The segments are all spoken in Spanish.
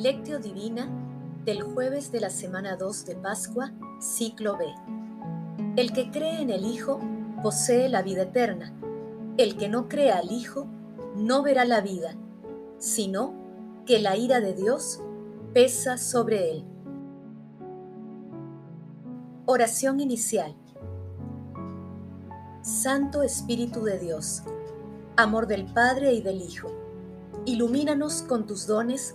Lectio Divina del jueves de la semana 2 de Pascua, ciclo B. El que cree en el Hijo posee la vida eterna. El que no cree al Hijo no verá la vida, sino que la ira de Dios pesa sobre él. Oración inicial. Santo Espíritu de Dios, amor del Padre y del Hijo, ilumínanos con tus dones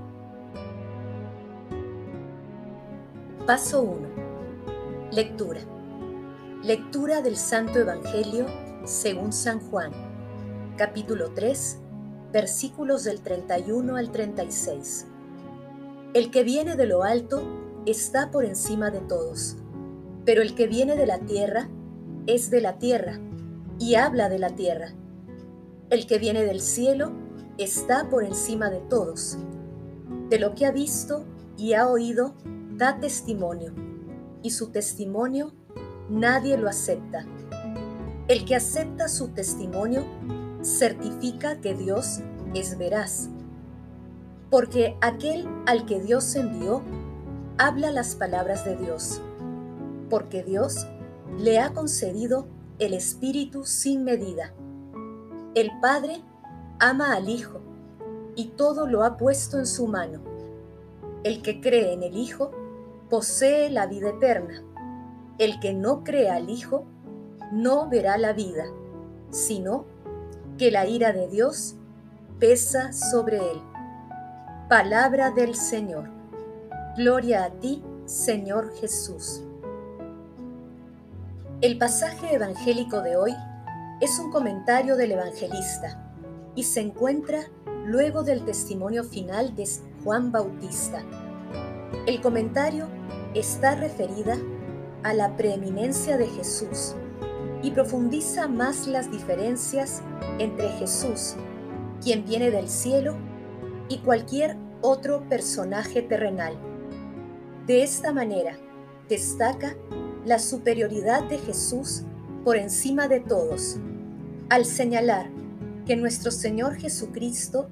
Paso 1. Lectura. Lectura del Santo Evangelio según San Juan, capítulo 3, versículos del 31 al 36. El que viene de lo alto está por encima de todos, pero el que viene de la tierra es de la tierra y habla de la tierra. El que viene del cielo está por encima de todos. De lo que ha visto y ha oído, da testimonio, y su testimonio nadie lo acepta. El que acepta su testimonio certifica que Dios es veraz, porque aquel al que Dios envió habla las palabras de Dios, porque Dios le ha concedido el Espíritu sin medida. El Padre ama al Hijo y todo lo ha puesto en su mano. El que cree en el Hijo posee la vida eterna. El que no cree al Hijo no verá la vida, sino que la ira de Dios pesa sobre él. Palabra del Señor. Gloria a ti, Señor Jesús. El pasaje evangélico de hoy es un comentario del evangelista y se encuentra luego del testimonio final de Juan Bautista. El comentario está referida a la preeminencia de Jesús y profundiza más las diferencias entre Jesús, quien viene del cielo, y cualquier otro personaje terrenal. De esta manera, destaca la superioridad de Jesús por encima de todos, al señalar que nuestro Señor Jesucristo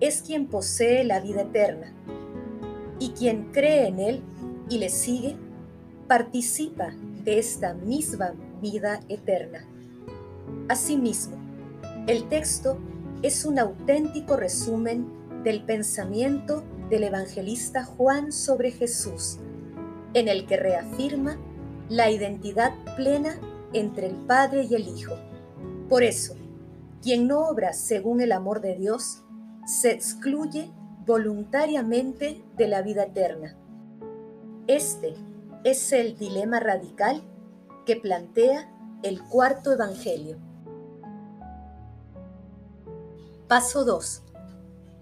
es quien posee la vida eterna, y quien cree en Él y le sigue, participa de esta misma vida eterna. Asimismo, el texto es un auténtico resumen del pensamiento del evangelista Juan sobre Jesús, en el que reafirma la identidad plena entre el Padre y el Hijo. Por eso, quien no obra según el amor de Dios, se excluye voluntariamente de la vida eterna. Este es el dilema radical que plantea el cuarto Evangelio. Paso 2.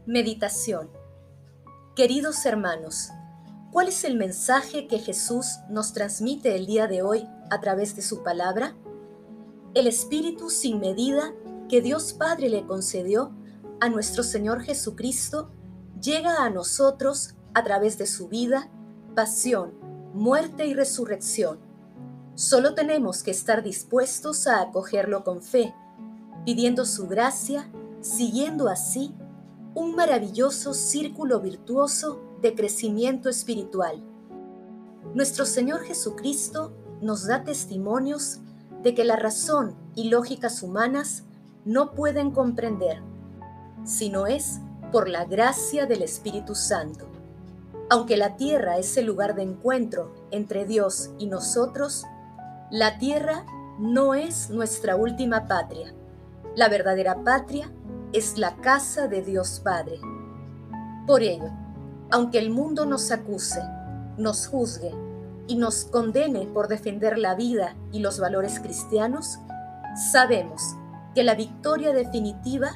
Meditación. Queridos hermanos, ¿cuál es el mensaje que Jesús nos transmite el día de hoy a través de su palabra? El Espíritu sin medida que Dios Padre le concedió a nuestro Señor Jesucristo llega a nosotros a través de su vida pasión, muerte y resurrección. Solo tenemos que estar dispuestos a acogerlo con fe, pidiendo su gracia, siguiendo así un maravilloso círculo virtuoso de crecimiento espiritual. Nuestro Señor Jesucristo nos da testimonios de que la razón y lógicas humanas no pueden comprender, sino es por la gracia del Espíritu Santo. Aunque la tierra es el lugar de encuentro entre Dios y nosotros, la tierra no es nuestra última patria. La verdadera patria es la casa de Dios Padre. Por ello, aunque el mundo nos acuse, nos juzgue y nos condene por defender la vida y los valores cristianos, sabemos que la victoria definitiva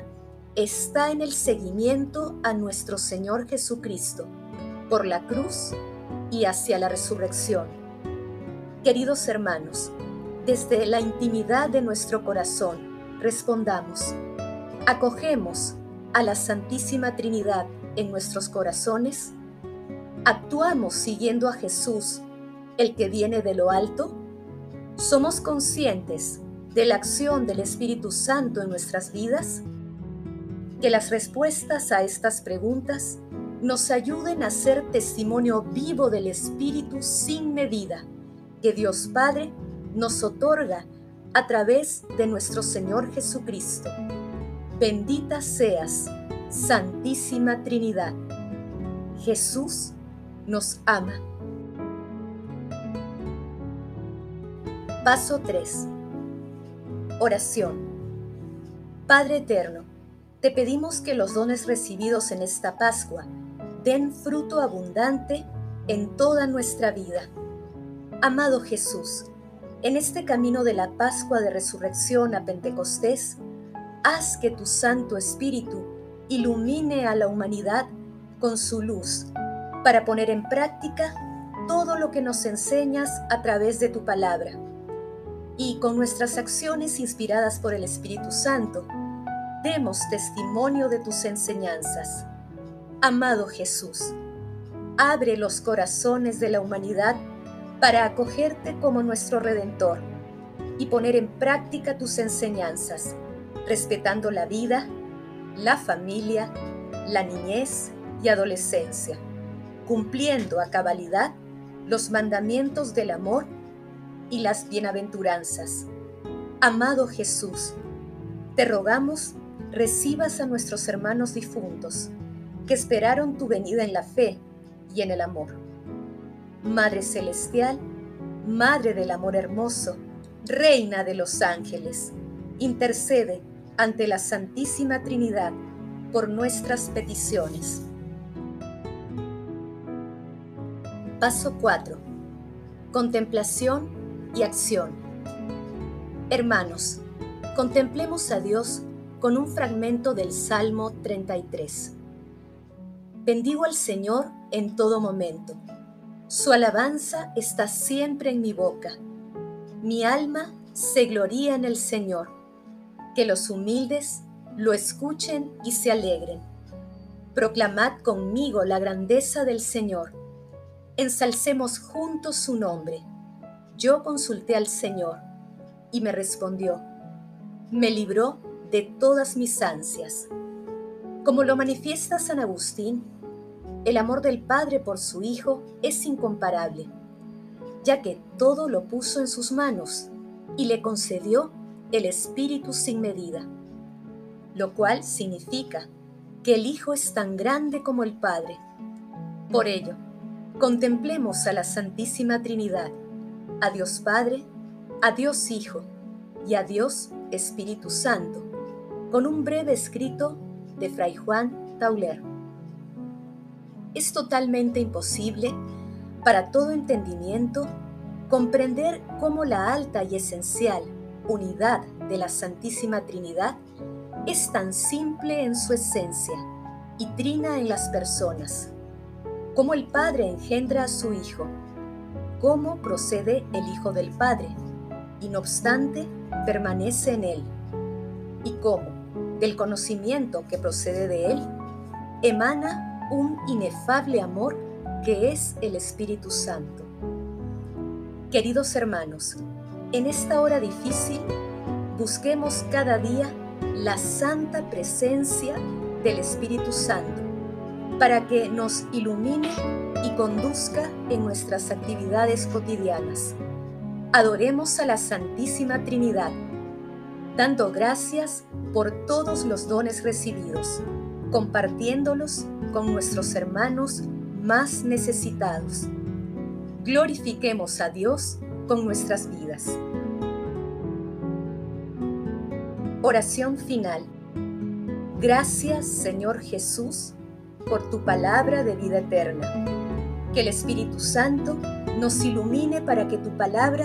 está en el seguimiento a nuestro Señor Jesucristo por la cruz y hacia la resurrección. Queridos hermanos, desde la intimidad de nuestro corazón, respondamos, acogemos a la Santísima Trinidad en nuestros corazones, actuamos siguiendo a Jesús, el que viene de lo alto, somos conscientes de la acción del Espíritu Santo en nuestras vidas, que las respuestas a estas preguntas nos ayuden a ser testimonio vivo del Espíritu sin medida que Dios Padre nos otorga a través de nuestro Señor Jesucristo. Bendita seas, Santísima Trinidad. Jesús nos ama. Paso 3. Oración. Padre Eterno, te pedimos que los dones recibidos en esta Pascua den fruto abundante en toda nuestra vida. Amado Jesús, en este camino de la Pascua de Resurrección a Pentecostés, haz que tu Santo Espíritu ilumine a la humanidad con su luz para poner en práctica todo lo que nos enseñas a través de tu palabra. Y con nuestras acciones inspiradas por el Espíritu Santo, demos testimonio de tus enseñanzas Amado Jesús, abre los corazones de la humanidad para acogerte como nuestro Redentor y poner en práctica tus enseñanzas, respetando la vida, la familia, la niñez y adolescencia, cumpliendo a cabalidad los mandamientos del amor y las bienaventuranzas. Amado Jesús, te rogamos recibas a nuestros hermanos difuntos que esperaron tu venida en la fe y en el amor. Madre Celestial, Madre del Amor Hermoso, Reina de los Ángeles, intercede ante la Santísima Trinidad por nuestras peticiones. Paso 4. Contemplación y acción. Hermanos, contemplemos a Dios con un fragmento del Salmo 33. Bendigo al Señor en todo momento. Su alabanza está siempre en mi boca. Mi alma se gloría en el Señor. Que los humildes lo escuchen y se alegren. Proclamad conmigo la grandeza del Señor. Ensalcemos juntos su nombre. Yo consulté al Señor y me respondió. Me libró de todas mis ansias. Como lo manifiesta San Agustín, el amor del Padre por su Hijo es incomparable, ya que todo lo puso en sus manos y le concedió el Espíritu sin medida, lo cual significa que el Hijo es tan grande como el Padre. Por ello, contemplemos a la Santísima Trinidad, a Dios Padre, a Dios Hijo y a Dios Espíritu Santo, con un breve escrito de Fray Juan Tauler. Es totalmente imposible para todo entendimiento comprender cómo la alta y esencial unidad de la Santísima Trinidad es tan simple en su esencia y trina en las personas, cómo el Padre engendra a su Hijo, cómo procede el Hijo del Padre, y no obstante permanece en él, y cómo del conocimiento que procede de Él, emana un inefable amor que es el Espíritu Santo. Queridos hermanos, en esta hora difícil, busquemos cada día la santa presencia del Espíritu Santo para que nos ilumine y conduzca en nuestras actividades cotidianas. Adoremos a la Santísima Trinidad dando gracias por todos los dones recibidos, compartiéndolos con nuestros hermanos más necesitados. Glorifiquemos a Dios con nuestras vidas. Oración final. Gracias Señor Jesús por tu palabra de vida eterna. Que el Espíritu Santo nos ilumine para que tu palabra